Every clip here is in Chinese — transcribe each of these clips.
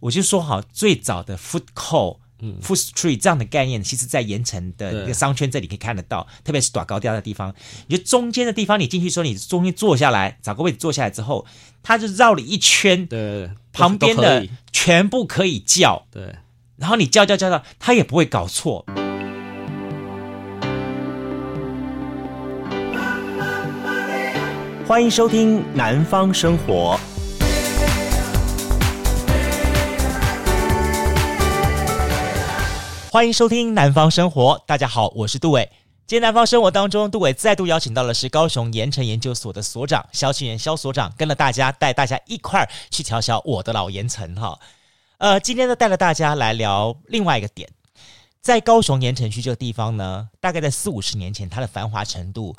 我就说好，最早的 food court、嗯、food street 这样的概念，其实在盐城的一个商圈这里可以看得到，特别是短高调的地方。你就中间的地方，你进去说，你中间坐下来，找个位置坐下来之后，它就绕了一圈，对，旁边的全部可以叫，对，然后你叫叫叫叫，它也不会搞错。欢迎收听《南方生活》。欢迎收听《南方生活》，大家好，我是杜伟。今天《南方生活》当中，杜伟再度邀请到的是高雄盐城研究所的所长萧庆元萧所长，跟了大家带大家一块儿去瞧瞧我的老盐城哈。呃，今天呢，带了大家来聊另外一个点，在高雄盐城区这个地方呢，大概在四五十年前，它的繁华程度，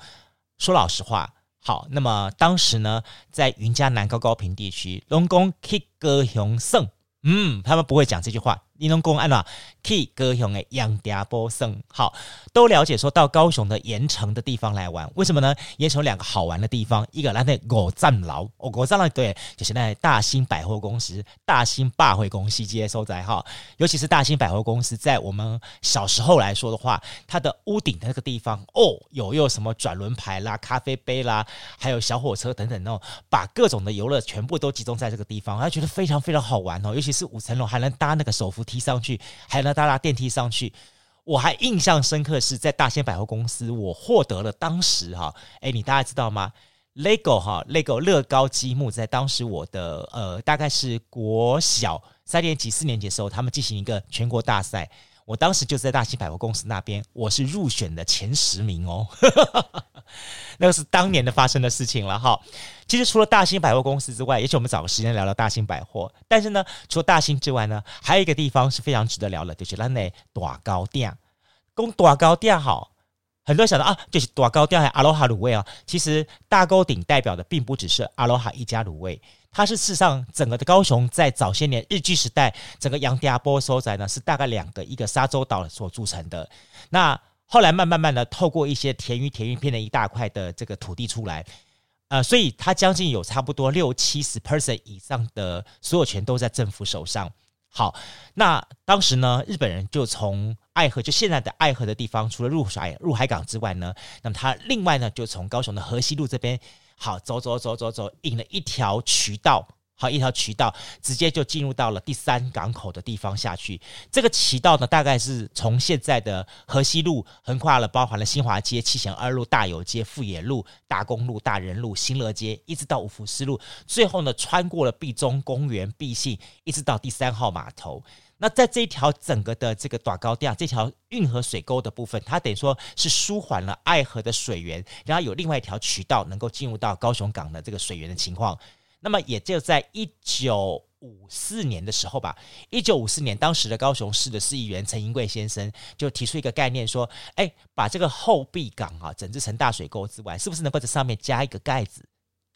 说老实话。好，那么当时呢，在云嘉南高高屏地区，龙宫 K 歌雄盛，嗯，他们不会讲这句话。你能公安了，可以高雄的杨家波生，好，都了解说到高雄的盐城的地方来玩，为什么呢？盐城有两个好玩的地方，一个那那五站楼，哦，五站楼对，就是那大兴百货公司、大兴百货公司这些所在哈，尤其是大兴百货公司，在我们小时候来说的话，它的屋顶的那个地方，哦，有有什么转轮牌啦、咖啡杯啦，还有小火车等等哦，把各种的游乐全部都集中在这个地方，他觉得非常非常好玩哦，尤其是五层楼还能搭那个手扶梯上去，还能搭搭电梯上去。我还印象深刻是在大兴百货公司，我获得了当时哈，哎，你大家知道吗？LEGO 哈，LEGO 乐高积木在当时我的呃，大概是国小三年级、四年级的时候，他们进行一个全国大赛。我当时就在大兴百货公司那边，我是入选的前十名哦，那个是当年的发生的事情了哈。其实除了大兴百货公司之外，也许我们找个时间聊聊大兴百货。但是呢，除了大兴之外呢，还有一个地方是非常值得聊的，就是那内大高店。讲大高店好，很多人想到啊，就是大高店还阿罗哈卤味啊。其实大高顶代表的并不只是阿罗哈一家卤味。它是事实上，整个的高雄在早些年日据时代，整个杨家波所在呢，是大概两个一个沙洲岛所组成的。那后来慢慢慢的透过一些田鱼田鱼片的一大块的这个土地出来，呃，所以它将近有差不多六七十 percent 以上的所有权都在政府手上。好，那当时呢，日本人就从爱河，就现在的爱河的地方，除了入海入海港之外呢，那么他另外呢，就从高雄的河西路这边。好，走走走走走，引了一条渠道，好，一条渠道，直接就进入到了第三港口的地方下去。这个渠道呢，大概是从现在的河西路横跨了，包含了新华街、七贤二路、大有街、富野路、大公路、大仁路、新乐街，一直到五福四路，最后呢，穿过了毕中公园、毕信，一直到第三号码头。那在这一条整个的这个短高店，这条运河水沟的部分，它等于说是舒缓了爱河的水源，然后有另外一条渠道能够进入到高雄港的这个水源的情况。那么也就在一九五四年的时候吧，一九五四年，当时的高雄市的市议员陈英贵先生就提出一个概念，说：“哎，把这个后壁港啊整治成大水沟之外，是不是能够在上面加一个盖子？”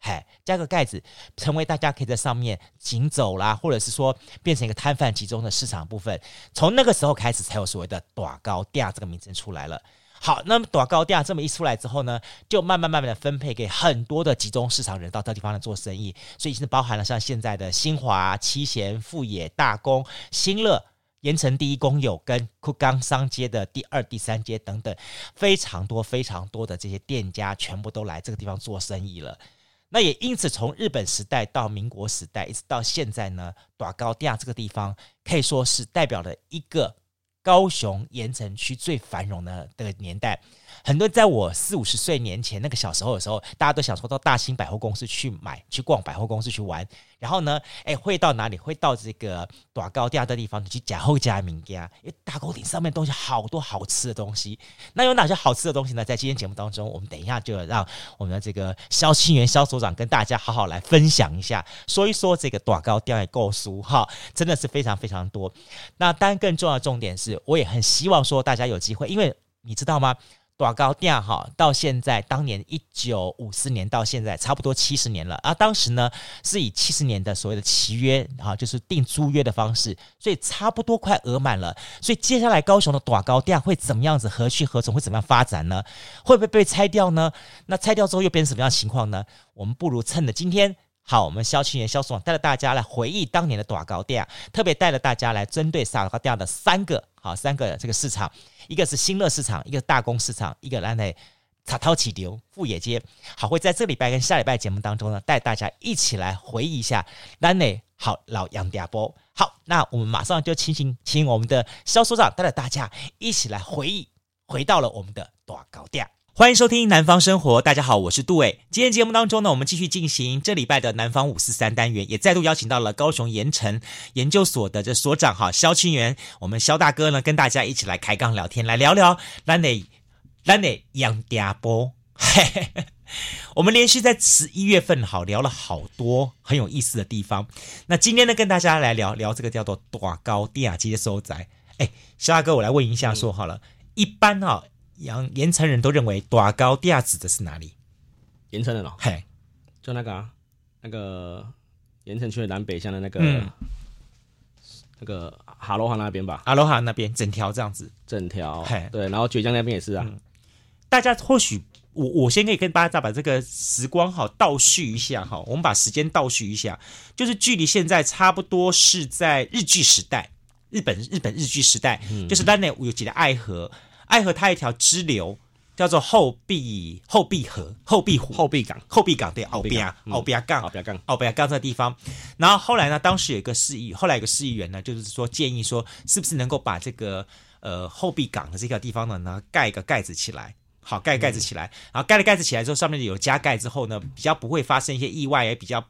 嘿，加个盖子，成为大家可以在上面行走啦，或者是说变成一个摊贩集中的市场部分。从那个时候开始，才有所谓的大高店这个名称出来了。好，那么大高店这么一出来之后呢，就慢慢慢慢的分配给很多的集中市场人到这地方来做生意，所以已经包含了像现在的新华、七贤、富野、大公、新乐、盐城第一公有跟堀江商街的第二、第三街等等，非常多非常多的这些店家全部都来这个地方做生意了。那也因此，从日本时代到民国时代，一直到现在呢，短高店这个地方可以说是代表了一个高雄盐城区最繁荣的的年代。很多在我四五十岁年前那个小时候的时候，大家都想说到大兴百货公司去买、去逛百货公司去玩，然后呢，哎，会到哪里？会到这个短高店的地方去假后家名家，因为大沟顶上面东西好多好吃的东西。那有哪些好吃的东西呢？在今天节目当中，我们等一下就让我们的这个肖庆元肖所长跟大家好好来分享一下，说一说这个短高店的购书哈，真的是非常非常多。那当然，更重要的重点是，我也很希望说大家有机会，因为你知道吗？短高店哈，到现在当年一九五四年到现在差不多七十年了啊。当时呢是以七十年的所谓的契约哈，就是订租约的方式，所以差不多快额满了。所以接下来高雄的短高店会怎么样子？何去何从？会怎么样发展呢？会不会被拆掉呢？那拆掉之后又变成什么样的情况呢？我们不如趁着今天好，我们萧清元萧所长带着大家来回忆当年的短高店，特别带着大家来针对大高店的三个好三个这个市场，一个是新乐市场，一个大公市场，一个兰内草涛起流富野街。好，会在这礼拜跟下礼拜节目当中呢，带大家一起来回忆一下兰内好老杨家波。好，那我们马上就请请请我们的肖所长带着大家一起来回忆，回到了我们的大高店。欢迎收听《南方生活》，大家好，我是杜伟。今天节目当中呢，我们继续进行这礼拜的南方五四三单元，也再度邀请到了高雄盐城研究所的这所长哈肖清元，我们肖大哥呢跟大家一起来开杠聊天，来聊聊咱的咱的杨家波。我们连续在十一月份好聊了好多很有意思的地方，那今天呢跟大家来聊聊这个叫做大高店这些收窄。哎，肖大哥，我来问一下说好了，嗯、一般哈。盐盐城人都认为大高第二指的是哪里？盐城人哦，嘿，就那个啊，那个盐城区的南北向的那个，嗯、那个哈罗哈那边吧，哈罗哈那边整条这样子，整条，嘿，对，然后堀江那边也是啊。嗯、大家或许我我先可以跟大家把这个时光好倒叙一下哈，我们把时间倒叙一下，就是距离现在差不多是在日据时代，日本日本日据时代，嗯、就是咱内有几个爱河。爱河它一条支流叫做后壁后壁河后壁湖。后壁港。后壁港对，后壁啊后壁港。后壁港。后壁港这个地方，然后后来呢，当时有一个市议，后来有个市议员呢，就是说建议说，是不是能够把这个呃后壁港的这个地方呢，呢盖一个盖子起来，好盖盖子起来，然后盖了盖子起来之后，上面有加盖之后呢，比较不会发生一些意外，也比较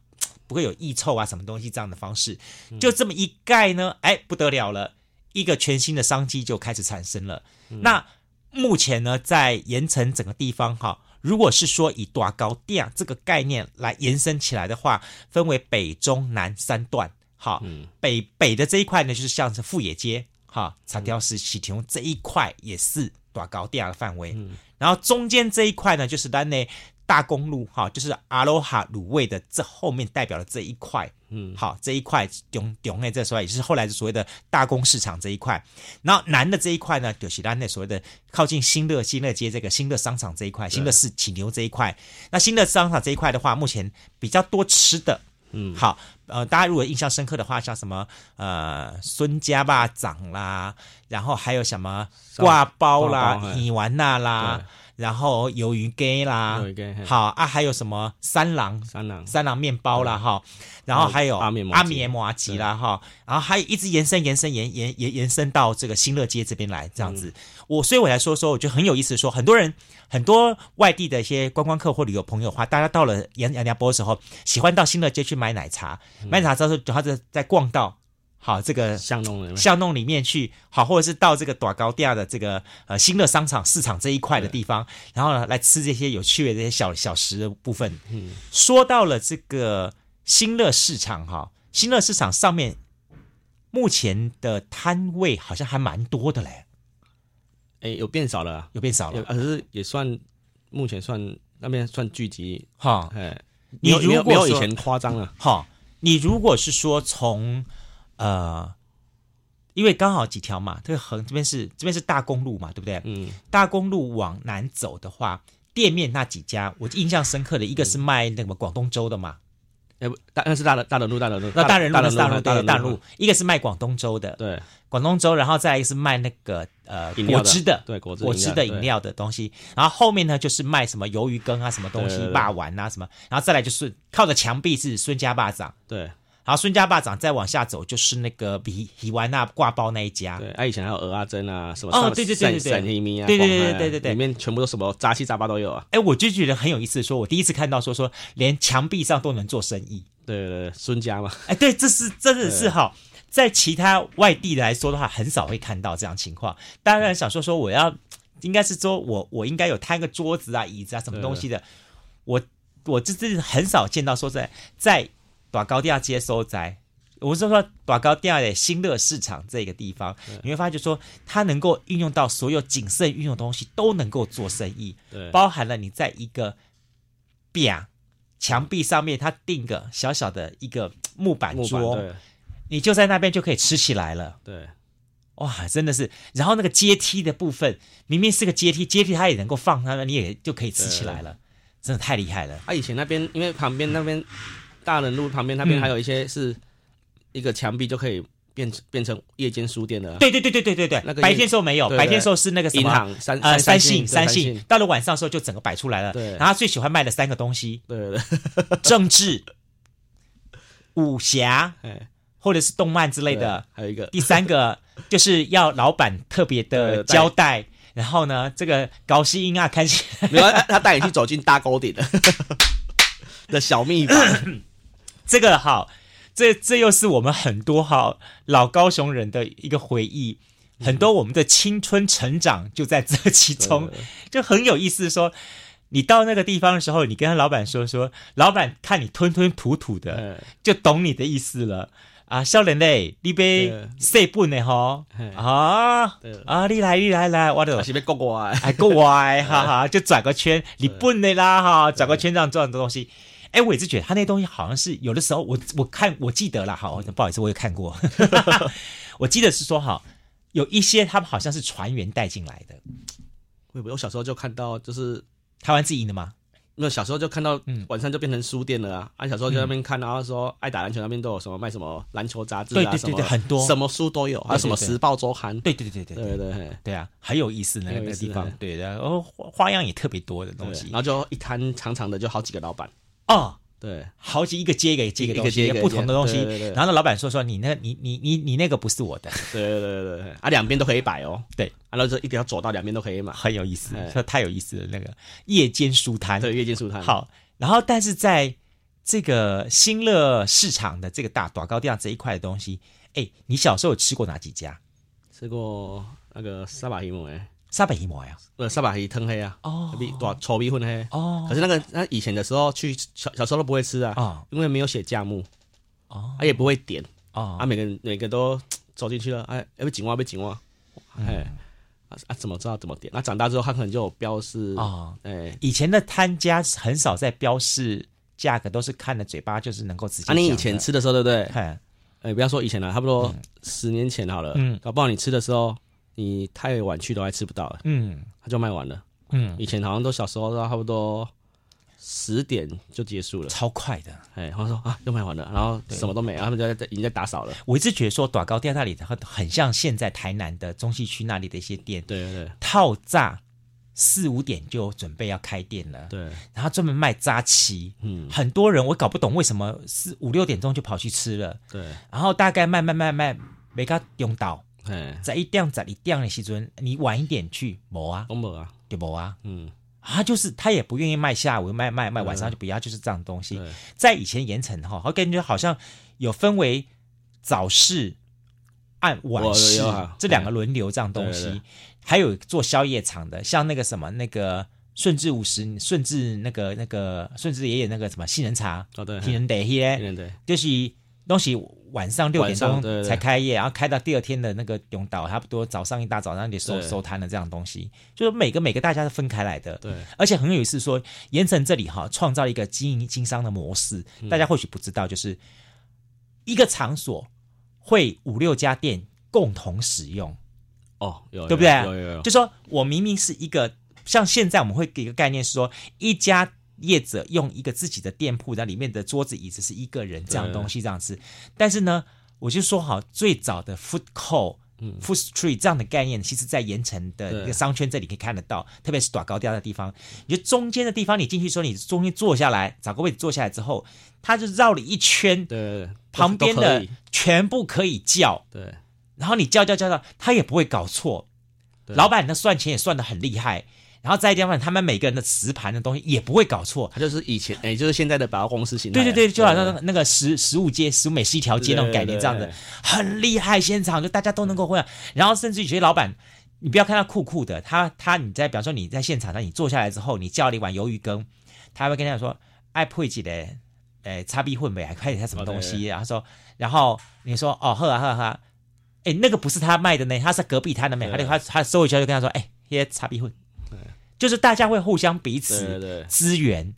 不会有异臭啊什么东西这样的方式，就这么一盖呢，哎不得了了。一个全新的商机就开始产生了。嗯、那目前呢，在盐城整个地方哈，如果是说以大高店这个概念来延伸起来的话，分为北、中、南三段。哈，嗯、北北的这一块呢，就是像是富野街哈、长条石喜亭这一块也是大高店的范围。嗯、然后中间这一块呢，就是咱的大公路哈，就是阿罗哈卤味的这后面代表的这一块。嗯，好，这一块中中诶，这所谓也是后来的所谓的大公市场这一块，然后南的这一块呢，就是咱那所谓的靠近新乐新乐街这个新乐商场这一块，新乐市起牛这一块。那新乐商场这一块的话，目前比较多吃的，嗯，好，呃，大家如果印象深刻的话，像什么呃孙家肉粽啦，然后还有什么挂包啦、鱼丸那啦。然后鱿鱼羹啦，好啊，还有什么三郎？三郎。三郎面包啦哈，然后还有阿绵阿绵麻吉啦哈，然后还一直延伸延伸延延延延伸到这个新乐街这边来这样子。我所以我来说说，我觉得很有意思。说很多人很多外地的一些观光客或旅游朋友的话，大家到了杨杨家坡的时候，喜欢到新乐街去买奶茶，买奶茶之后，然后就在逛到。好，这个巷弄巷弄里面去，好，或者是到这个短高店的这个呃新乐商场市场这一块的地方，然后呢来吃这些有趣的这些小小食的部分。嗯，说到了这个新乐市场哈，新乐市场上面目前的摊位好像还蛮多的嘞。哎，有变少了，有变少了，可是也算目前算那边算聚集。哈。哎，你如果没有以前夸张了。哈，你如果是说从呃，因为刚好几条嘛，这个横这边是这边是大公路嘛，对不对？嗯，大公路往南走的话，店面那几家，我印象深刻的一个是卖那个广东粥的嘛，哎不，大那是大的大的路，大的路，那大人路，大人路，大人大路，一个是卖广东粥的，对，广东粥，然后再来一个是卖那个呃果汁的，对，果汁果汁的饮料的东西，然后后面呢就是卖什么鱿鱼羹啊，什么东西，霸丸啊什么，然后再来就是靠着墙壁是孙家霸掌，对。然后孙家肉粽再往下走就是那个比喜丸那挂包那一家，对，啊以前还有蚵仔煎啊什么哦，对对对对对，鳝鱼啊，对对对对对对，里面全部都什么杂七杂八都有啊。哎，我就觉得很有意思，说我第一次看到说说连墙壁上都能做生意，对对对，孙家嘛，哎，对，这是真的是哈，在其他外地来说的话，很少会看到这样情况。当然想说说我要应该是说我我应该有摊个桌子啊椅子啊什么东西的，我我这这是很少见到说在在大高店街所在。我是说，大高店的新乐市场这个地方，对你会发觉说，它能够运用到所有谨慎运用的东西，都能够做生意。对，包含了你在一个壁墙壁上面，它钉个小小的一个木板桌，板你就在那边就可以吃起来了。对，哇，真的是。然后那个阶梯的部分，明明是个阶梯，阶梯它也能够放它，你也就可以吃起来了，真的太厉害了。啊，以前那边因为旁边那边。大人路旁边那边还有一些是一个墙壁就可以变变成夜间书店的。对对对对对对对，那个白天时候没有，白天时候是那个银行三呃三信三信，到了晚上的时候就整个摆出来了。对，然后他最喜欢卖的三个东西，对对对，政治、武侠，或者是动漫之类的。还有一个。第三个 就是要老板特别的交代。然后呢，这个高希音啊，看起来没有他带你去走进大沟顶的 的小秘方，这个好，这这又是我们很多哈老高雄人的一个回忆，很多我们的青春成长就在这其中，就很有意思说。说你到那个地方的时候，你跟他老板说说，老板看你吞吞吐吐的，就懂你的意思了。啊，少年嘞，你别塞本的哈啊啊！你来，你来来，我的是别国外，还国外，哈哈，就转个圈，你笨的啦哈，转个圈这样做很多东西。哎，我一直觉得他那东西好像是有的时候，我我看我记得了，好，不好意思，我也看过，我记得是说哈，有一些他们好像是船员带进来的。我我小时候就看到，就是台湾自营的吗？那小时候就看到，晚上就变成书店了啊！啊，小时候就在那边看，然后说爱打篮球那边都有什么卖什么篮球杂志啊，对对对对，很多。什么书都有，还有什么时报周刊，对对对对对对对对啊，很有意思那个地方，对的，然后花样也特别多的东西，然后就一摊长长的，就好几个老板哦。对，好几一个接一个接一个东西，不同的东西。然后那老板说说你那，你你你你那个不是我的。对对对对啊，两边都可以摆哦。对，然后就一定要走到两边都可以嘛，很有意思，说太有意思了。那个夜间书摊，对，夜间书摊。好，然后但是在这个新乐市场的这个大大高店这一块的东西，哎，你小时候有吃过哪几家？吃过那个沙巴希姆哎。沙白一模呀，呃，沙白鱼汤黑啊，哦，比多稠米粉黑哦。可是那个，那以前的时候去小小时候都不会吃啊，哦，因为没有写价目，哦，他也不会点，哦，啊，每个每个都走进去了，哎，要不紧哇，不紧哇，哎，啊啊，怎么知道怎么点？那长大之后，他可能就有标示啊，哎，以前的摊家很少在标示价格，都是看的嘴巴就是能够直接。啊，你以前吃的时候，对不对？哎，不要说以前了，差不多十年前好了，嗯，搞不好你吃的时候。你太晚去都还吃不到了，嗯，他就卖完了，嗯，以前好像都小时候都差不多十点就结束了，超快的，哎，然后说啊，又卖完了，然后什么都没了，他们就在已经在打扫了。我一直觉得说短高店那里很很像现在台南的中西区那里的一些店，对对对，套炸四五点就准备要开店了，对，然后专门卖扎旗，嗯，很多人我搞不懂为什么四五六点钟就跑去吃了，对，然后大概卖卖卖卖没个用到。哎，在一点在一点的时阵，你晚一点去，没啊，都没啊，就没啊，嗯，他就是他也不愿意卖下午，卖卖卖晚上就不要，就是这样东西。在以前盐城哈，我感觉好像有分为早市、按晚市这两个轮流这样东西，还有做宵夜场的，像那个什么那个顺治五十，顺治那个那个顺治爷爷那个什么杏仁茶，哦对，杏仁茶，杏就是东西。晚上六点钟才开业，然后开到第二天的那个永岛，差不多早上一大早上就收收摊了这样东西，就是每个每个大家是分开来的，对，而且很有意思，说盐城这里哈创造一个经营经商的模式，大家或许不知道，就是一个场所会五六家店共同使用，哦，有对不对？有有有，就说我明明是一个，像现在我们会给一个概念是说一家。业者用一个自己的店铺，那里面的桌子椅子是一个人这样东西这样子，但是呢，我就说好，最早的 food court、嗯、food street 这样的概念，其实在盐城的一个商圈这里可以看得到，特别是短高调的地方，你就中间的地方，你进去说你中间坐下来，找个位置坐下来之后，他就绕了一圈，对，旁边的全部可以叫，对，然后你叫叫叫叫，他也不会搞错，老板那算钱也算的很厉害。然后再一点问他们每个人的磁盘的东西也不会搞错，他就是以前哎，就是现在的百货公司型。对对对，就好像那个十十五街、十五美食一条街那种概念这样子，很厉害。现场就大家都能够会，然后甚至有些老板，你不要看他酷酷的，他他你在比方说你在现场，那你坐下来之后，你叫了一碗鱿鱼羹，他会跟他说爱配几的，哎，叉逼混呗，还开点什么东西，然后说，然后你说哦喝啊喝啊喝，哎那个不是他卖的呢，他是隔壁摊的卖，他就他他收回去就跟他说，哎，些擦逼混。就是大家会互相彼此资源，对。对对，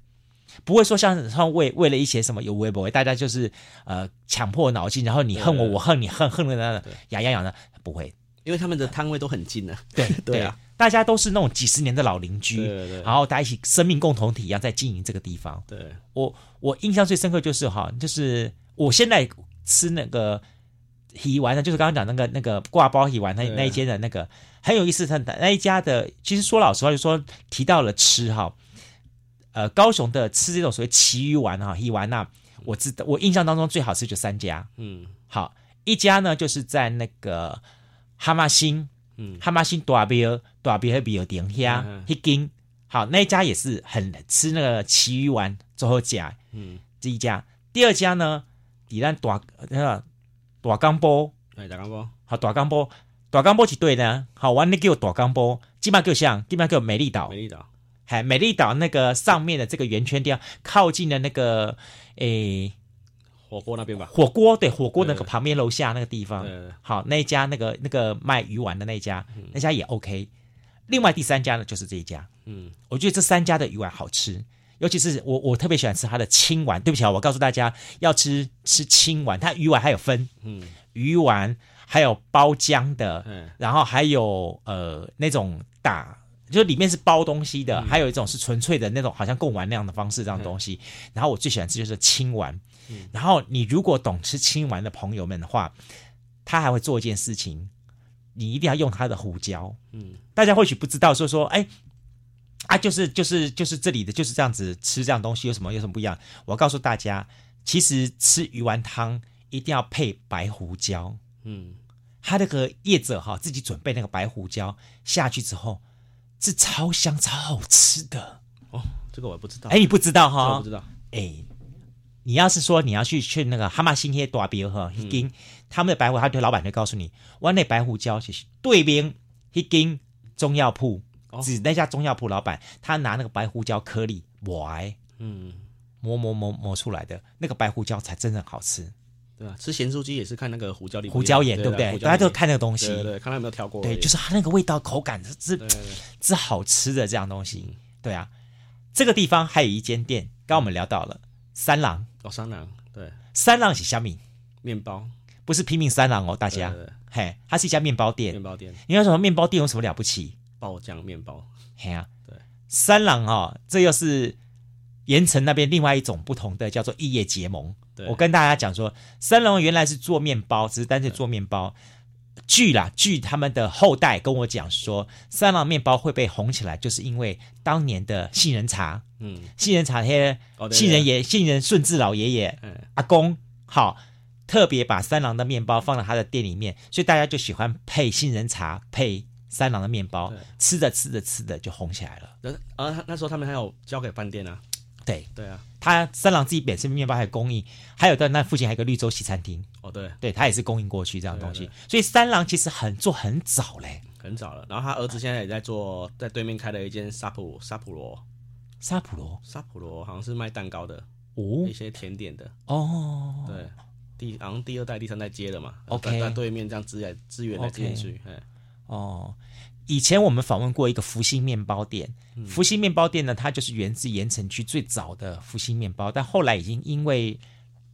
不会说像像为为了一些什么有微博，大家就是呃强迫脑筋，然后你恨我，我恨你，恨恨的那个牙痒痒的，不会，因为他们的摊位都很近呢、啊。对对啊，大家都是那种几十年的老邻居，对对对，然后大家一起生命共同体一样在经营这个地方。对，我我印象最深刻就是哈，就是我现在吃那个鱼丸呢，就是刚刚讲那个那个挂包鱼丸那那一间的那个很有意思，他那一家的其实说老实话，就说提到了吃哈，呃，高雄的吃这种所谓旗鱼丸哈鱼丸呐，我知道我印象当中最好吃就三家，嗯，好，一家呢就是在那个哈马星。嗯，哈马星大庙大庙那边有点香，一斤好，那一家也是很吃那个旗鱼丸最后夹，嗯，这一家。第二家呢，底咱大那个大江波，哎，大江波，好，大江波，大江波是对的，好，玩的叫大江波，基本上就像，基本上叫美丽岛，美丽岛，嗨，美丽岛那个上面的这个圆圈地方，靠近的那个诶。火锅那边吧，火锅对，火锅那个旁边楼下那个地方，好，那一家那个那个卖鱼丸的那一家，嗯、那家也 OK。另外第三家呢，就是这一家，嗯，我觉得这三家的鱼丸好吃，尤其是我我特别喜欢吃它的青丸。对不起啊，我告诉大家要吃吃青丸，它鱼丸还有分，嗯，鱼丸还有包浆的，嗯，然后还有呃那种打，就是里面是包东西的，嗯、还有一种是纯粹的那种，好像贡丸那样的方式这样东西。嗯、然后我最喜欢吃就是青丸。然后你如果懂吃青丸的朋友们的话，他还会做一件事情，你一定要用他的胡椒。嗯，大家或许不知道，说说，哎，啊，就是就是就是这里的就是这样子吃这样东西有什么有什么不一样？我告诉大家，其实吃鱼丸汤一定要配白胡椒。嗯，他那个业者哈自己准备那个白胡椒下去之后，是超香超好吃的。哦，这个我不知道。哎，你不知道哈？我不知道。哎。你要是说你要去去那个哈马星那些大庙哈，一斤他们的白胡，他的老板就告诉你，我那白胡椒就是对面一斤中药铺，指那家中药铺老板，他拿那个白胡椒颗粒磨，嗯，磨磨磨磨出来的那个白胡椒才真正好吃。对啊，吃咸酥鸡也是看那个胡椒粒，胡椒盐对不对？大家都看那个东西，对对，看他有没有挑过。对，就是它那个味道口感是是是好吃的这样东西。对啊，这个地方还有一间店，刚刚我们聊到了三郎。哦，三郎对，三郎是虾米？面包不是拼命三郎哦，大家，对嘿，它是一家面包店。面包店，你要说面包店有什么了不起？爆浆面包，嘿啊，对，三郎哦，这又是盐城那边另外一种不同的，叫做异业结盟。对。我跟大家讲说，三郎原来是做面包，只是单纯做面包。据啦，据他们的后代跟我讲说，三郎面包会被红起来，就是因为当年的杏仁茶，嗯，杏仁茶那些杏仁爷、杏仁顺治老爷爷，嗯，阿公，好，特别把三郎的面包放到他的店里面，所以大家就喜欢配杏仁茶配三郎的面包，吃着吃着吃着就红起来了。而那时候他们还有交给饭店啊。对。对啊，他三郎自己本身面包还有供应，还有在那附近还有一个绿洲西餐厅。哦，对，对他也是供应过去这样东西，所以三郎其实很做很早嘞，很早了。然后他儿子现在也在做，在对面开了一间沙普沙普罗，沙普罗？沙普罗好像是卖蛋糕的。哦，一些甜点的。哦，对，第好像第二代第三代接了嘛，OK，在对面这样支援支援来支援去，哦。以前我们访问过一个福星面包店，嗯、福星面包店呢，它就是源自盐城区最早的福星面包，但后来已经因为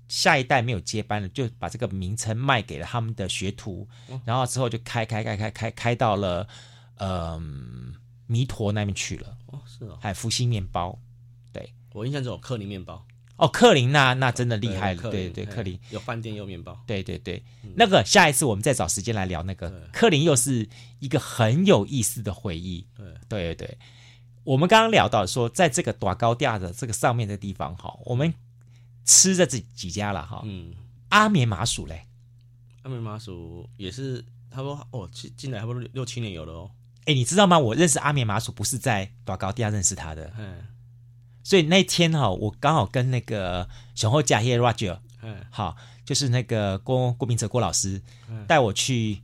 下一代没有接班了，就把这个名称卖给了他们的学徒，哦、然后之后就开开开开开开到了嗯弥陀那边去了。哦，是哦，还有福星面包，对，我印象中有克林面包。哦，克林那那真的厉害了，对对，克林。有饭店有面包，对对对，那个下一次我们再找时间来聊那个克林，又是一个很有意思的回忆。对。对对，我们刚刚聊到说，在这个短高架的这个上面的地方哈，我们吃的这几家了哈，嗯，阿棉麻薯嘞，阿棉麻薯也是他说哦，进进来差不多六七年有了哦，哎，你知道吗？我认识阿棉麻薯不是在短高架认识他的，所以那天哈，我刚好跟那个熊后家叶 Roger，嗯，好，就是那个郭郭明哲郭老师嗯带我去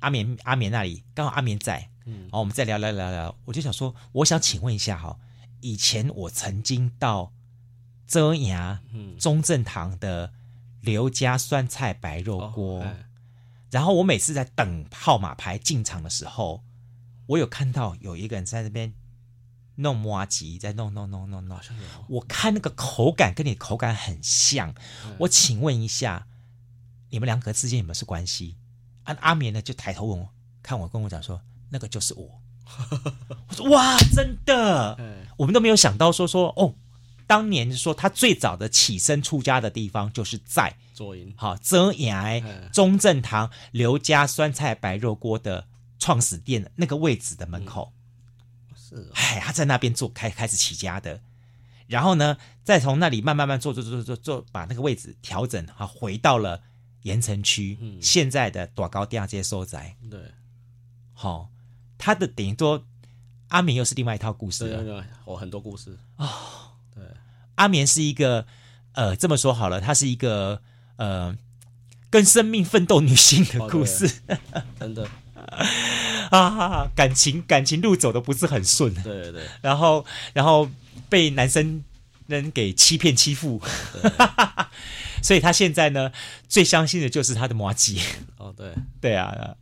阿绵阿绵那里，刚好阿绵在，嗯，然后我们再聊聊聊聊，我就想说，我想请问一下哈，以前我曾经到遮牙中正堂的刘家酸菜白肉锅，然后我每次在等号码牌进场的时候，我有看到有一个人在那边。弄麻吉，再弄弄弄弄弄。我看那个口感跟你口感很像。嗯、我请问一下，你们两个之间有没有是关系？阿阿绵呢就抬头问我，看我跟我讲说，那个就是我。我说哇，真的，我们都没有想到说说哦，当年说他最早的起身出家的地方就是在左营，好遮崖中正堂刘家酸菜白肉锅的创始店那个位置的门口，是，哎，他在那边做开开始起家的，然后呢，再从那里慢慢慢做做做做做，把那个位置调整好，回到了盐城区现在的大高第二街收宅，对。好，他的等于说阿绵又是另外一套故事了。对，我很多故事啊、哦。对，阿绵是一个呃，这么说好了，她是一个呃，跟生命奋斗女性的故事。哦、真的 啊，感情感情路走的不是很顺。对对对。然后然后被男生人给欺骗欺负，所以他现在呢，最相信的就是他的麻糬。哦，对对啊。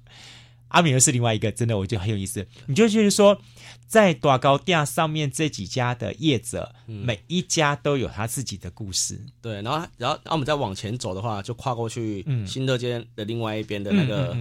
阿米又是另外一个，真的我觉得很有意思。你就觉得说，在大高店上面这几家的业者，嗯、每一家都有他自己的故事。对，然后，然后，然后我们再往前走的话，就跨过去新乐街的另外一边的那个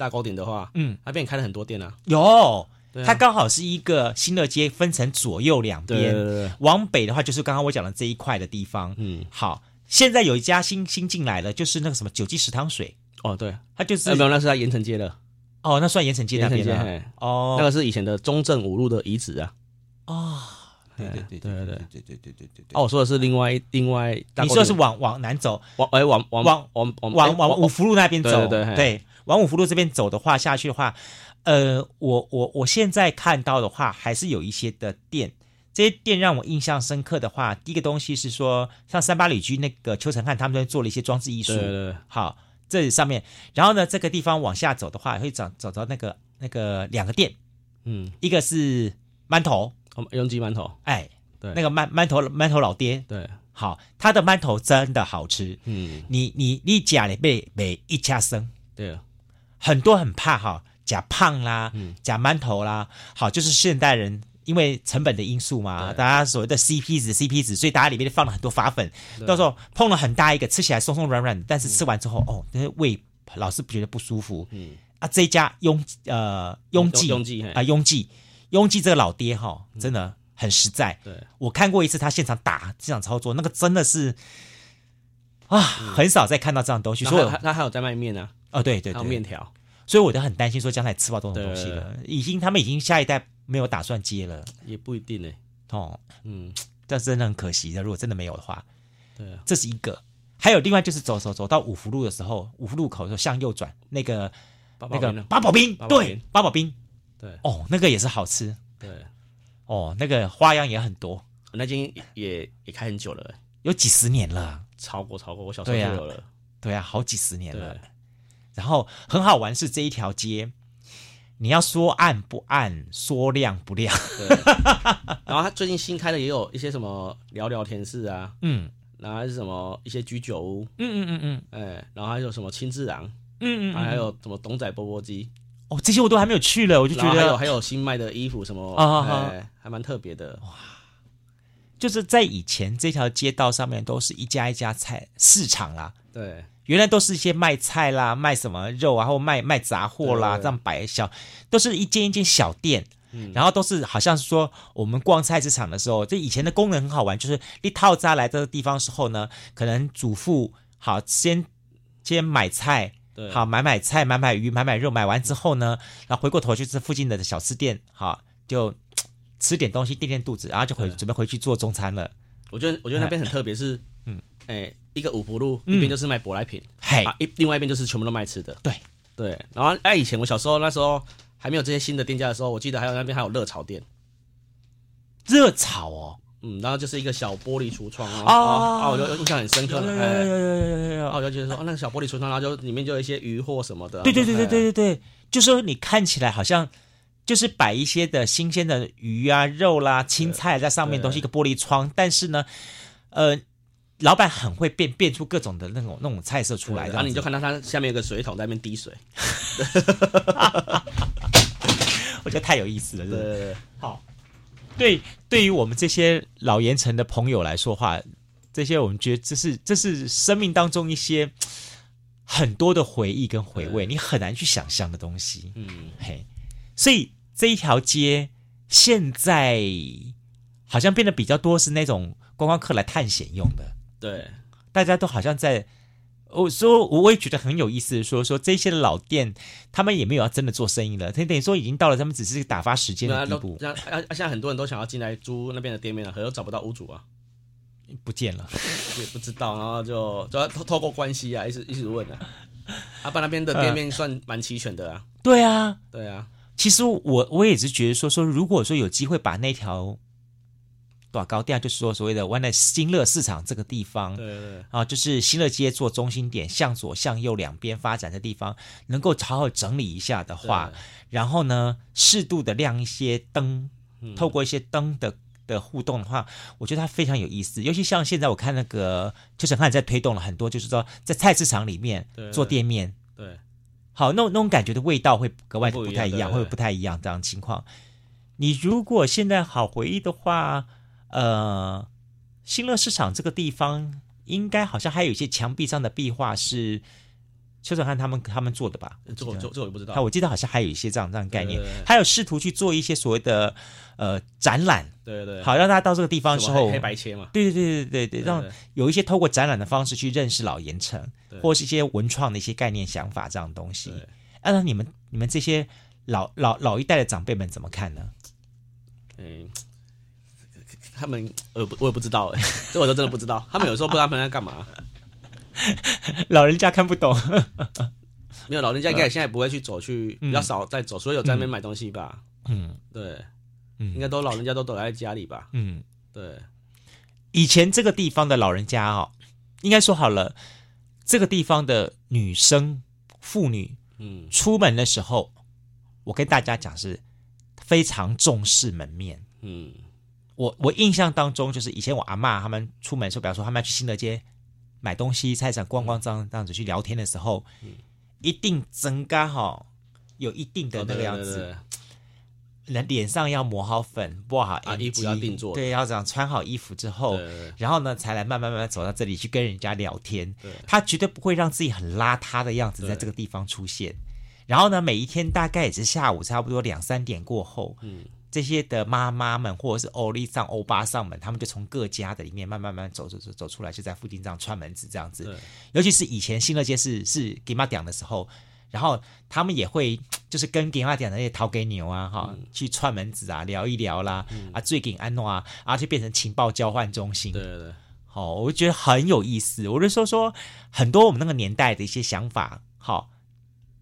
大高点的话，嗯，那边开了很多店啊。有，它刚好是一个新乐街分成左右两边。对对对对，往北的话就是刚刚我讲的这一块的地方。嗯，好，现在有一家新新进来了，就是那个什么九记食堂水。哦，对，它就是，没有，那是在盐城街的。哦，那算盐城街那边了。哦，那个是以前的中正五路的遗址啊。哦，对对对对对对对对对对对。哦，我说的是另外另外，你说的是往往南走，往哎往往往往往往五福路那边走。对对对，往五福路这边走的话，下去的话，呃，我我我现在看到的话，还是有一些的店，这些店让我印象深刻的话，第一个东西是说，像三八旅居那个邱成汉他们在做了一些装置艺术。对对对，好。这上面，然后呢，这个地方往下走的话，会找找到那个那个两个店，嗯，一个是馒头，永吉馒头，哎，对，那个馒馒头馒头老爹，对，好，他的馒头真的好吃，嗯，你你你家里被被一家生，对，很多很怕哈，假胖啦，嗯，假馒头啦，好，就是现代人。因为成本的因素嘛，大家所谓的 CP 值 CP 值，所以大家里面放了很多发粉，到时候碰了很大一个，吃起来松松软软，但是吃完之后，嗯、哦，那胃老是觉得不舒服。嗯，啊，这一家雍呃雍记啊雍记雍记这个老爹哈、哦，真的很实在。对、嗯，我看过一次他现场打这场操作，那个真的是啊，嗯、很少再看到这样东西。所以他还有在卖面呢、啊。哦，对对对，还有面条。所以我就很担心说将来吃不到这种东西了，已经他们已经下一代。没有打算接了，也不一定呢。哦，嗯，这真的很可惜的。如果真的没有的话，对啊，这是一个。还有另外就是走走走到五福路的时候，五福路口的时候向右转，那个那个八宝冰，对，八宝冰，对，哦，那个也是好吃，对，哦，那个花样也很多。那间也也开很久了，有几十年了，超过超过我小时候就有了，对啊，好几十年了。然后很好玩是这一条街。你要说暗不暗，说亮不亮。对，然后他最近新开的也有一些什么聊聊天室啊，嗯，然后还是什么一些居酒屋，嗯嗯嗯嗯，哎，然后还有什么亲自郎，嗯嗯，还有什么董仔钵钵鸡，哦，这些我都还没有去了，我就觉得还有还有新卖的衣服什么，哎，还蛮特别的，哇，就是在以前这条街道上面都是一家一家菜市场啦，对。原来都是一些卖菜啦，卖什么肉啊，或卖卖杂货啦，这样摆小，都是一间一间小店，嗯，然后都是好像是说我们逛菜市场的时候，这以前的功能很好玩，就是一套扎来这个地方时候呢，可能主妇好先先买菜，对，好买买菜，买买鱼，买买肉，买完之后呢，然后回过头去吃附近的小吃店，好就吃点东西垫垫肚子，然后就回准备回去做中餐了。我觉得我觉得那边很特别，是 嗯，哎。一个五福路，一边就是卖舶来品，嘿、一另外一边就是全部都卖吃的。对对，然后哎，以前我小时候那时候还没有这些新的店家的时候，我记得还有那边还有热炒店。热炒哦，嗯，然后就是一个小玻璃橱窗啊，啊，我就印象很深刻。哎，然后我就觉得说，哦，那个小玻璃橱窗，然后就里面就有一些鱼货什么的。对对对对对对对，就说你看起来好像就是摆一些的新鲜的鱼啊、肉啦、青菜在上面，都是一个玻璃窗，但是呢，呃。老板很会变变出各种的那种那种菜色出来，然后你就看到他下面有个水桶在那边滴水，我觉得太有意思了，好，对，对于我们这些老盐城的朋友来说话，这些我们觉得这是这是生命当中一些很多的回忆跟回味，你很难去想象的东西。嗯，嘿，所以这一条街现在好像变得比较多是那种观光客来探险用的。对，大家都好像在。我说，我也觉得很有意思。说说这些老店，他们也没有要真的做生意了。他等于说已经到了他们只是打发时间的地步。那啊，现在很多人都想要进来租那边的店面了，可是找不到屋主啊，不见了，也不知道。然后就就要透透过关系啊，一直一直问啊。阿爸那边的店面算蛮齐全的啊。对啊，对啊。其实我我也是觉得说说，如果说有机会把那条。多高调就是说所谓的湾的新乐市场这个地方，对对啊，就是新乐街做中心点，向左向右两边发展的地方，能够好好整理一下的话，然后呢，适度的亮一些灯，透过一些灯的的互动的话，我觉得它非常有意思。尤其像现在我看那个邱成汉在推动了很多，就是说在菜市场里面做店面，对，好，那种那种感觉的味道会格外不太一样，会不太一样这样情况。你如果现在好回忆的话。呃，新乐市场这个地方，应该好像还有一些墙壁上的壁画是邱成汉他们他们做的吧？这我这这我也不知道。他我记得好像还有一些这样这样概念，还有试图去做一些所谓的呃展览，对对，好让大家到这个地方之后，黑白切嘛，对对对对对对，让有一些透过展览的方式去认识老盐城，或是一些文创的一些概念想法这样东西。按照你们你们这些老老老一代的长辈们怎么看呢？嗯。他们呃不，我也不知道哎，这我都真的不知道。他们有时候不知道他们在干嘛，老人家看不懂。没有，老人家应该现在不会去走去，比较少在走，所以有在那边买东西吧。嗯，对，嗯应该都老人家都躲在家里吧。嗯，对。以前这个地方的老人家哦，应该说好了，这个地方的女生妇女，嗯，出门的时候，我跟大家讲是非常重视门面，嗯。我我印象当中，就是以前我阿妈他们出门的时候，比方说他们要去新德街买东西、菜场逛逛这样这样子去聊天的时候，嗯、一定增加哈有一定的那个样子，人脸上要抹好粉，抹好衣服要定做，对，要这样穿好衣服之后，对对对，然后呢才来慢慢慢慢走到这里去跟人家聊天。他绝对不会让自己很邋遢的样子在这个地方出现。然后呢，每一天大概也是下午差不多两三点过后，嗯。这些的妈妈们，或者是欧丽上、欧巴上们，他们就从各家的里面慢慢慢慢走走走走出来，就在附近这样串门子这样子。尤其是以前新乐街是是给妈讲的时候，然后他们也会就是跟给妈讲的那些淘给牛啊哈，嗯、去串门子啊，聊一聊啦，嗯、啊，最近安诺啊，啊，就变成情报交换中心。对对对，好，我就觉得很有意思。我就说说很多我们那个年代的一些想法，好，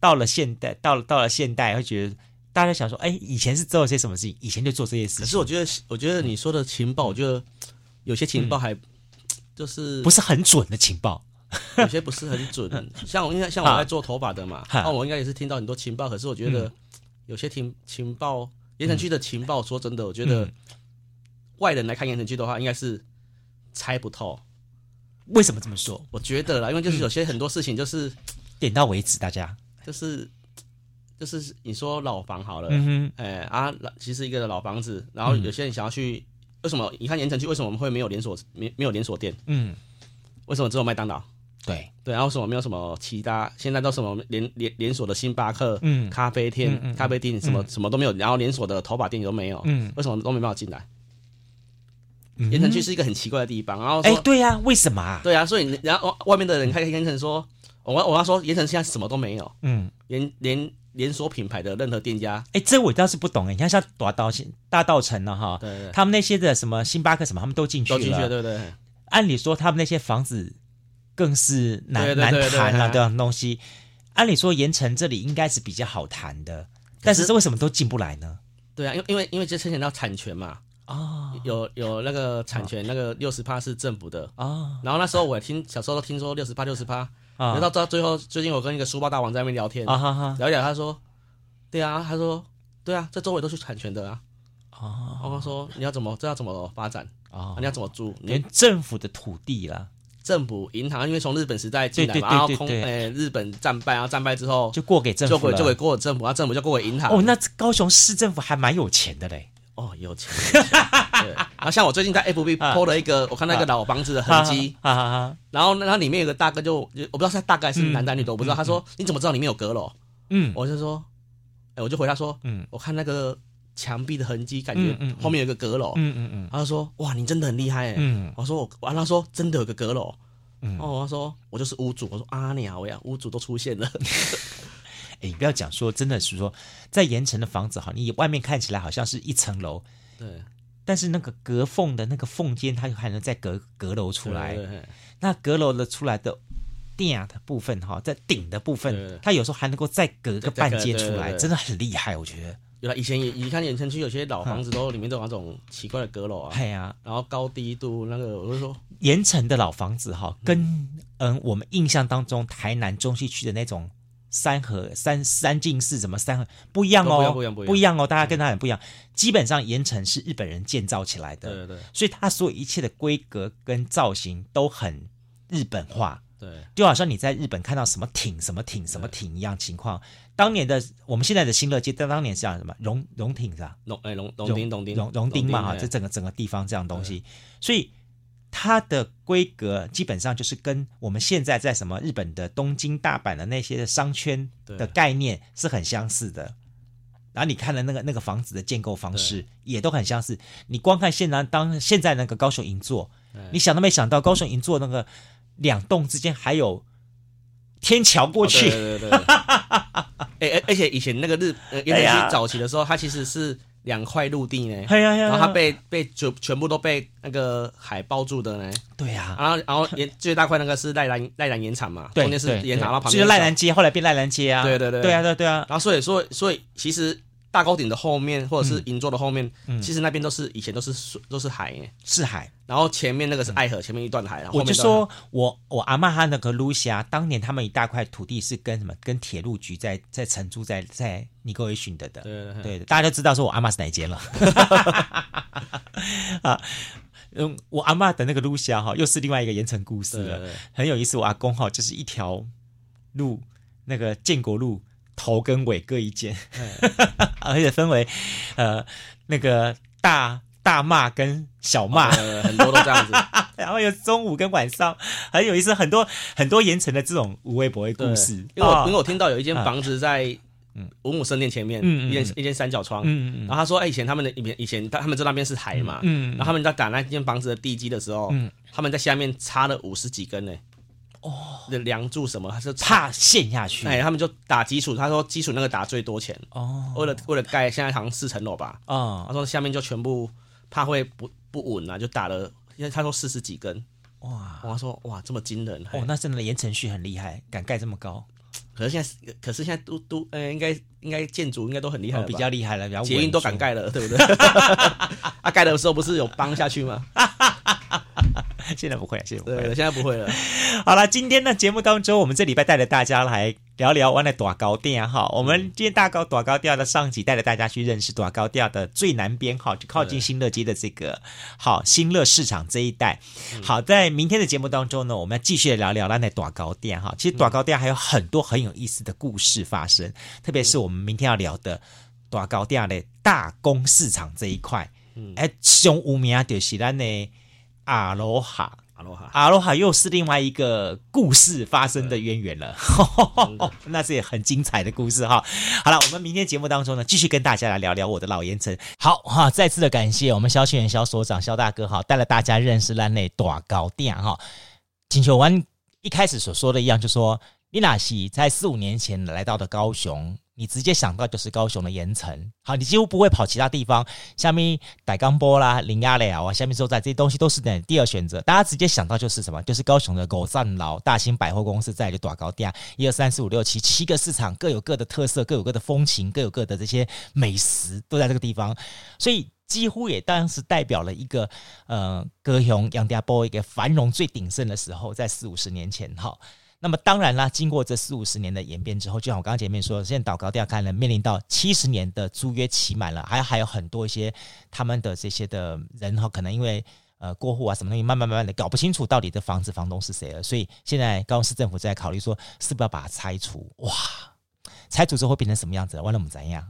到了现代，到了到了现代，会觉得。大家想说，哎，以前是做了些什么事情？以前就做这些事情。可是我觉得，我觉得你说的情报，我觉得有些情报还就是不是很准的情报，有些不是很准。像我应该像我在做头发的嘛，那我应该也是听到很多情报。可是我觉得有些情情报，盐城区的情报，说真的，我觉得外人来看盐埕区的话，应该是猜不透。为什么这么说？我觉得啦，因为就是有些很多事情就是点到为止，大家就是。就是你说老房好了，嗯哼，哎啊，其实一个老房子，然后有些人想要去，为什么？你看盐城区为什么我们会没有连锁，没没有连锁店？嗯，为什么只有麦当劳？对对，然后什么没有什么其他？现在都什么连连连锁的星巴克、嗯，咖啡店、咖啡店什么什么都没有，然后连锁的头发店都没有，嗯，为什么都没办法进来？盐城区是一个很奇怪的地方，然后哎，对呀，为什么啊？对呀，所以然后外面的人看盐城说，我我要说盐城现在什么都没有，嗯，连连。连锁品牌的任何店家，哎，这我倒是不懂哎。你看像大稻埕、大稻城了哈，对对，他们那些的什么星巴克什么，他们都进去了，都进去了，对对。按理说，他们那些房子更是难难谈了这样东西。按理说，盐城这里应该是比较好谈的，但是这为什么都进不来呢？对啊，因为因为因为这牵扯到产权嘛，啊，有有那个产权，那个六十趴是政府的啊。然后那时候我听小时候都听说六十趴六十趴。啊，到到最后，最近我跟一个书包大王在那边聊天，啊、哈哈聊一聊，他说，对啊，他说，对啊，这周围都是产权的啊。哦，我说你要怎么，这要怎么发展啊？你要怎么租？连政府的土地啦，政府银行，因为从日本时代进来嘛，然后空，哎，日本战败，然后战败之后就过给政府就给，就给过给政府，然后政府就过给银行。哦，那高雄市政府还蛮有钱的嘞。哦，有钱。对，然后像我最近在 FB PO 了一个，我看那个老房子的痕迹，然后那它里面有个大哥，就我不知道他大概是男男女的，我不知道。他说：“你怎么知道里面有阁楼？”嗯，我就说：“哎，我就回他说：‘嗯，我看那个墙壁的痕迹，感觉后面有个阁楼。嗯嗯嗯，他就说：“哇，你真的很厉害。”嗯，我说我完了，他说真的有个阁楼。嗯，哦，他说我就是屋主。我说啊，你好呀，屋主都出现了。哎，你不要讲说，真的是说，在盐城的房子哈，你外面看起来好像是一层楼，对，但是那个隔缝的那个缝间，它还能再隔阁楼出来。那阁楼的出来的顶的部分哈，在顶的部分，它有时候还能够再隔个半间出来，真的很厉害，我觉得。有以前也，你看盐城区有些老房子都里面都有那种奇怪的阁楼啊，对啊，然后高低度那个，我就说盐城的老房子哈，跟嗯我们印象当中台南中西区的那种。三合三三进四怎么三合不一样哦，不一样不一样哦，大家跟他很不一样。嗯、基本上盐城是日本人建造起来的，对对对，所以它所有一切的规格跟造型都很日本化，对，就好像你在日本看到什么艇什么艇什么艇一样情况。当年的我们现在的新乐街，在当年是叫什么龙龙艇是吧？龙哎龙龙町龙町龙龙町嘛哈，这整个整个地方这样东西，所以。它的规格基本上就是跟我们现在在什么日本的东京、大阪的那些商圈的概念是很相似的。然后你看的那个那个房子的建构方式也都很相似。你光看现在当现在那个高雄银座，你想都没想到高雄银座那个两栋之间还有天桥过去。对对对。哎而且以前那个日呃，因为早期的时候，它其实是。两块陆地呢，然后它被被全全部都被那个海包住的呢。对呀，然后然后 盐最大块那个是赖兰赖兰盐场嘛，中间是盐场，然后旁边就是赖兰街，后来变赖兰街啊。对对对，对啊对对啊。然后所以所以所以其实。大沟顶的后面，或者是银座的后面，其实那边都是以前都是水，都是海，是海。然后前面那个是爱河，前面一段海。然后我就说我我阿妈她那个卢霞，当年他们一大块土地是跟什么？跟铁路局在在承租，在在尼哥维逊的的。对对，大家都知道说我阿妈是哪一间了。啊，嗯，我阿妈的那个卢霞哈，又是另外一个盐城故事了，很有意思。我阿公哈就是一条路，那个建国路。头跟尾各一间，而且分为呃那个大大骂跟小骂，呃，很多都这样子。然后有中午跟晚上，很有意思，很多很多盐城的这种无微博的故事。因为我因为我听到有一间房子在五亩圣殿前面，嗯一间一间三角窗，嗯嗯然后他说，哎，以前他们的以前以前他们在那边是海嘛，嗯然后他们在打那间房子的地基的时候，他们在下面插了五十几根呢。哦，的梁柱什么，他是怕陷下去。哎，他们就打基础，他说基础那个打最多钱。哦，为了为了盖，现在好像四层楼吧。啊，他说下面就全部怕会不不稳啊，就打了，因为他说四十几根。哇，我说哇这么惊人。哦，那真的言承旭很厉害，敢盖这么高。可是现在，可是现在都都，呃，应该应该建筑应该都很厉害，比较厉害了，比较捷运都敢盖了，对不对？啊，盖的时候不是有帮下去吗？现在不会，现在不会了，对，现在不会了。好了，今天的节目当中，我们这礼拜带着大家来聊聊湾的短高店哈。我们今天大高短高调的上集带着大家去认识短高调的最南边哈，就靠近新乐街的这个好新乐市场这一带。好，在明天的节目当中呢，我们要继续聊聊湾的短高店哈。其实短高店还有很多很有意思的故事发生，特别是我们明天要聊的短高店的大公市场这一块。嗯，哎，上有名就是咱的。阿罗哈，阿罗哈，阿罗哈又是另外一个故事发生的渊源了，那是也很精彩的故事哈。好了，我们明天节目当中呢，继续跟大家来聊聊我的老盐城。好哈，再次的感谢我们萧庆元萧所长萧大哥哈，带了大家认识咱的大高店哈。请求完一开始所说的一样，就说你那是在四五年前来到的高雄。你直接想到就是高雄的盐埕，好，你几乎不会跑其他地方，下面大港波啦、林亚寮啊，下面所在这些东西都是的第二选择。大家直接想到就是什么？就是高雄的五赞楼、大兴百货公司在的大高店，一二三四五六七七个市场，各有各的特色，各有各的风情，各有各的这些美食，都在这个地方，所以几乎也当时代表了一个呃高雄杨家波一个繁荣最鼎盛的时候，在四五十年前，哈。那么当然啦，经过这四五十年的演变之后，就像我刚刚前面说，现在大高调看了面临到七十年的租约期满了，还还有很多一些他们的这些的人哈，可能因为呃过户啊什么东西，慢慢慢慢的搞不清楚到底这房子房东是谁了，所以现在高雄市政府在考虑说，是不是要把它拆除？哇，猜煮之后会变成什么样子？完了，我们怎样？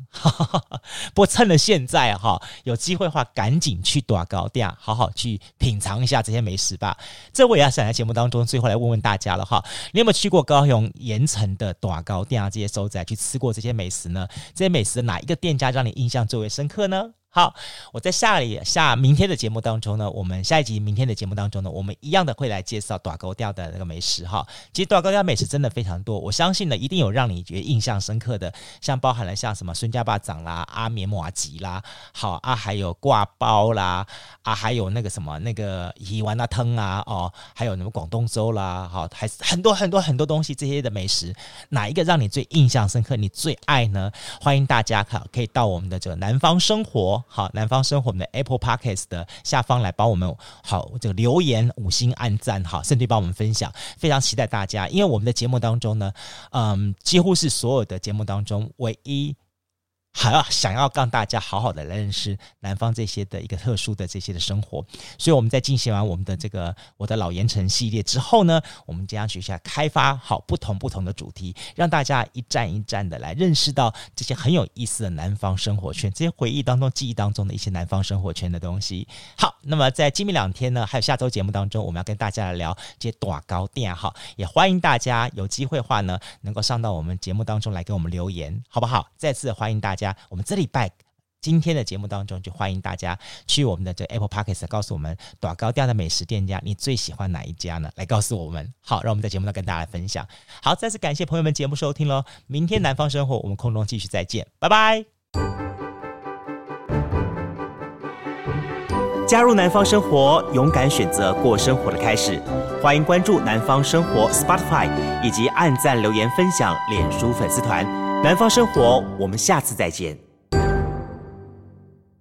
不过趁了现在哈，有机会的话，赶紧去大高店，好好去品尝一下这些美食吧。这我也要想在节目当中最后来问问大家了哈，你有没有去过高雄盐城的大高店啊？这些所在去吃过这些美食呢？这些美食哪一个店家让你印象最为深刻呢？好，我在下里下明天的节目当中呢，我们下一集明天的节目当中呢，我们一样的会来介绍大高店的那个美食哈。其实大高店美食真的非常多，我相信呢，一定有让你觉得印象深刻的，像包含了像什么孙家坝掌啦、阿绵麻吉啦，好啊，还有挂包啦，啊，还有那个什么那个鱼丸啊汤啊，哦，还有什么广东粥啦，好，还是很多很多很多东西这些的美食，哪一个让你最印象深刻，你最爱呢？欢迎大家可可以到我们的这个南方生活。好，南方生活我们的 Apple Podcast 的下方来帮我们好这个留言五星按赞哈，甚至帮我们分享，非常期待大家，因为我们的节目当中呢，嗯，几乎是所有的节目当中唯一。还要想要让大家好好的来认识南方这些的一个特殊的这些的生活，所以我们在进行完我们的这个我的老盐城系列之后呢，我们将学下开发好不同不同的主题，让大家一站一站的来认识到这些很有意思的南方生活圈，这些回忆当中、记忆当中的一些南方生活圈的东西。好，那么在今明两天呢，还有下周节目当中，我们要跟大家来聊这些短糕店哈，也欢迎大家有机会话呢，能够上到我们节目当中来给我们留言，好不好？再次欢迎大家。家我们这礼拜今天的节目当中，就欢迎大家去我们的这 Apple Podcast 告诉我们大高调的美食店家，你最喜欢哪一家呢？来告诉我们。好，让我们在节目中跟大家来分享。好，再次感谢朋友们节目收听喽。明天南方生活，我们空中继续再见，拜拜。加入南方生活，勇敢选择过生活的开始。欢迎关注南方生活 Spotify 以及按赞留言分享脸书粉丝团。南方生活，我们下次再见。